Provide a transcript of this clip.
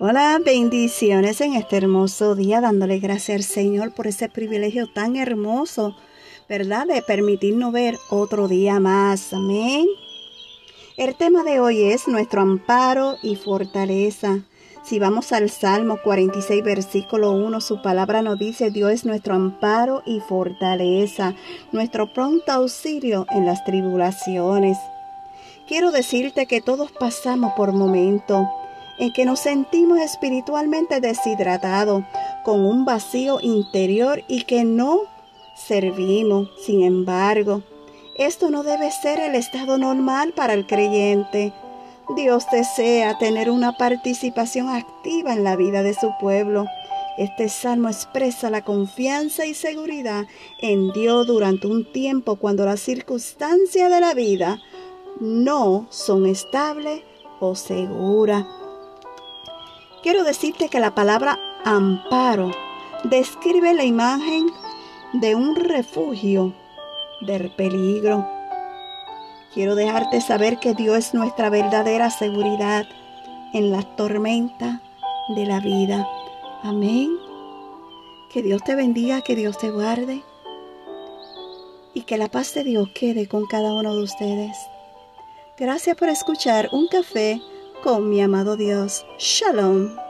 Hola, bendiciones en este hermoso día, dándole gracias al Señor por ese privilegio tan hermoso, ¿verdad? De permitirnos ver otro día más. Amén. El tema de hoy es nuestro amparo y fortaleza. Si vamos al Salmo 46, versículo 1, su palabra nos dice, Dios es nuestro amparo y fortaleza, nuestro pronto auxilio en las tribulaciones. Quiero decirte que todos pasamos por momentos en que nos sentimos espiritualmente deshidratados, con un vacío interior y que no servimos. Sin embargo, esto no debe ser el estado normal para el creyente. Dios desea tener una participación activa en la vida de su pueblo. Este salmo expresa la confianza y seguridad en Dios durante un tiempo cuando las circunstancias de la vida no son estables o seguras. Quiero decirte que la palabra amparo describe la imagen de un refugio del peligro. Quiero dejarte saber que Dios es nuestra verdadera seguridad en la tormenta de la vida. Amén. Que Dios te bendiga, que Dios te guarde y que la paz de Dios quede con cada uno de ustedes. Gracias por escuchar un café con mi amado Dios. Shalom.